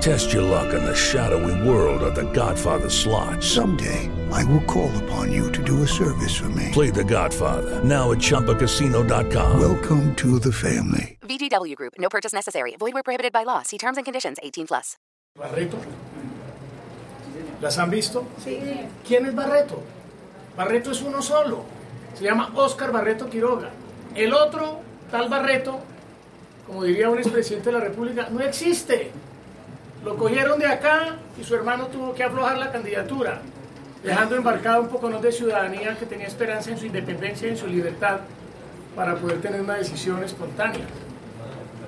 Test your luck in the shadowy world of The Godfather slot. Someday, I will call upon you to do a service for me. Play The Godfather now at ChumbaCasino.com. Welcome to the family. VGW Group. No purchase necessary. Void where prohibited by law. See terms and conditions. 18 plus. Barreto. ¿Las han visto? Sí. ¿Quién es Barreto? Barreto es uno solo. Se llama Oscar Barreto Quiroga. El otro, tal Barreto, como diría un expresidente de la República, no existe. Lo cogieron de acá y su hermano tuvo que aflojar la candidatura, dejando embarcado un poco de ciudadanía que tenía esperanza en su independencia y en su libertad para poder tener una decisión espontánea.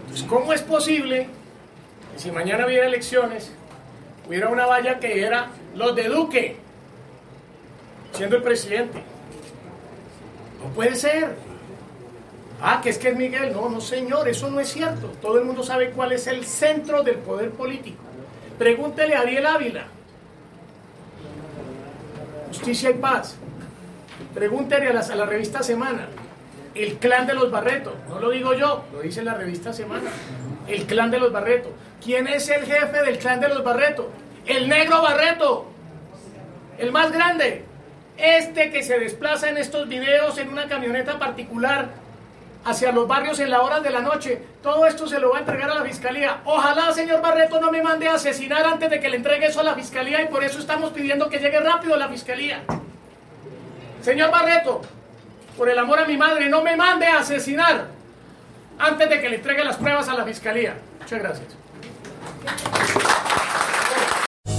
Entonces, ¿cómo es posible que si mañana hubiera elecciones, hubiera una valla que era los de Duque, siendo el presidente? No puede ser. Ah, que es que es Miguel. No, no, señor, eso no es cierto. Todo el mundo sabe cuál es el centro del poder político. Pregúntele a Ariel Ávila. Justicia y paz. Pregúntele a la, a la revista Semana. El clan de los Barretos. No lo digo yo, lo dice la revista Semana. El clan de los Barretos. ¿Quién es el jefe del clan de los Barretos? El negro Barreto. El más grande. Este que se desplaza en estos videos en una camioneta particular hacia los barrios en la hora de la noche. Todo esto se lo va a entregar a la fiscalía. Ojalá, señor Barreto, no me mande a asesinar antes de que le entregue eso a la fiscalía y por eso estamos pidiendo que llegue rápido a la fiscalía. Señor Barreto, por el amor a mi madre, no me mande a asesinar antes de que le entregue las pruebas a la fiscalía. Muchas gracias.